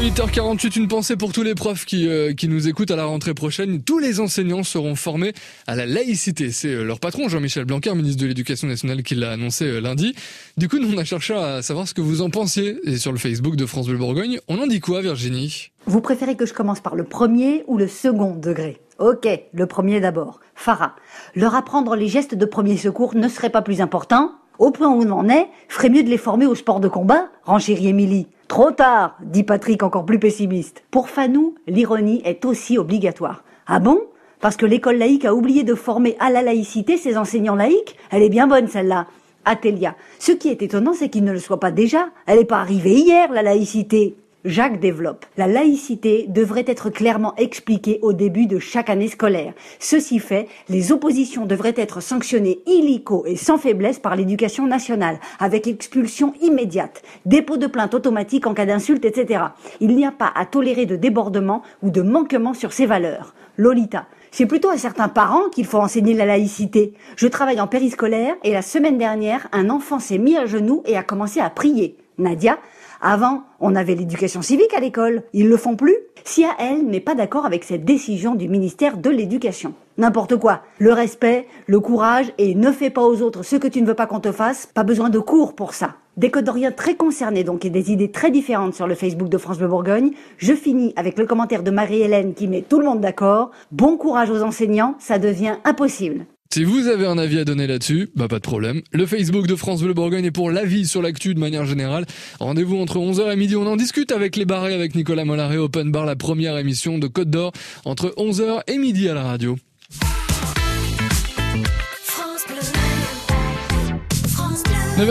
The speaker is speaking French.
8h48, une pensée pour tous les profs qui, euh, qui nous écoutent à la rentrée prochaine. Tous les enseignants seront formés à la laïcité. C'est euh, leur patron, Jean-Michel Blanquer, ministre de l'Éducation nationale, qui l'a annoncé euh, lundi. Du coup, nous, on a cherché à savoir ce que vous en pensiez. Et sur le Facebook de France Bleu Bourgogne, on en dit quoi, Virginie? Vous préférez que je commence par le premier ou le second degré? Ok, le premier d'abord. Farah, leur apprendre les gestes de premier secours ne serait pas plus important? Au point où on en est, ferait mieux de les former au sport de combat renchérit Émilie. Trop tard, dit Patrick encore plus pessimiste. Pour Fanou, l'ironie est aussi obligatoire. Ah bon? Parce que l'école laïque a oublié de former à la laïcité ses enseignants laïcs? Elle est bien bonne celle-là. Athélia. Ce qui est étonnant, c'est qu'il ne le soit pas déjà. Elle n'est pas arrivée hier, la laïcité. Jacques développe. La laïcité devrait être clairement expliquée au début de chaque année scolaire. Ceci fait, les oppositions devraient être sanctionnées illico et sans faiblesse par l'éducation nationale, avec expulsion immédiate, dépôt de plainte automatique en cas d'insulte, etc. Il n'y a pas à tolérer de débordement ou de manquement sur ces valeurs. Lolita. C'est plutôt à certains parents qu'il faut enseigner la laïcité. Je travaille en périscolaire et la semaine dernière, un enfant s'est mis à genoux et a commencé à prier. Nadia, avant, on avait l'éducation civique à l'école. Ils le font plus Si à elle n'est pas d'accord avec cette décision du ministère de l'Éducation. N'importe quoi. Le respect, le courage et ne fais pas aux autres ce que tu ne veux pas qu'on te fasse. Pas besoin de cours pour ça. Des codoriens très concernés donc et des idées très différentes sur le Facebook de France Bleu Bourgogne. Je finis avec le commentaire de Marie-Hélène qui met tout le monde d'accord. Bon courage aux enseignants, ça devient impossible. Si vous avez un avis à donner là-dessus, bah pas de problème. Le Facebook de France Bleu Bourgogne est pour l'avis sur l'actu de manière générale. Rendez-vous entre 11h et midi, on en discute avec les barrés avec Nicolas Mollaret, Open Bar, la première émission de Côte d'Or, entre 11h et midi à la radio.